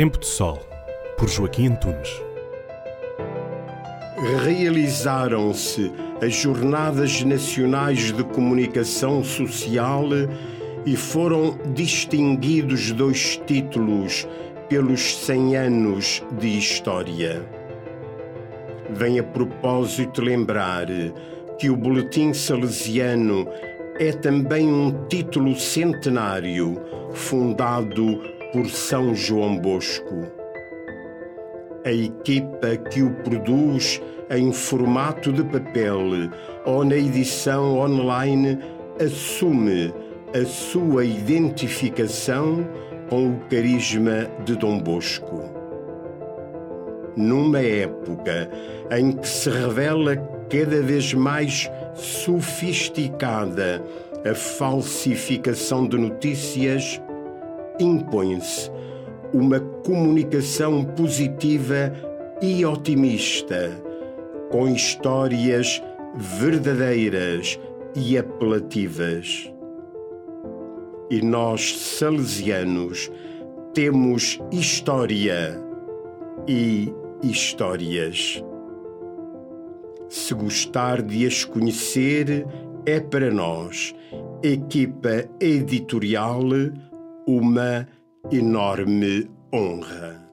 Tempo de Sol, por Joaquim Antunes. Realizaram-se as Jornadas Nacionais de Comunicação Social e foram distinguidos dois títulos pelos 100 anos de história. Vem a propósito lembrar que o Boletim Salesiano é também um título centenário fundado por São João Bosco. A equipa que o produz em formato de papel ou na edição online assume a sua identificação com o carisma de Dom Bosco. Numa época em que se revela cada vez mais sofisticada a falsificação de notícias, impõe-se uma comunicação positiva e otimista, com histórias verdadeiras e apelativas. E nós, salesianos, temos história e histórias. Se gostar de as conhecer, é para nós, equipa editorial, uma enorme honra.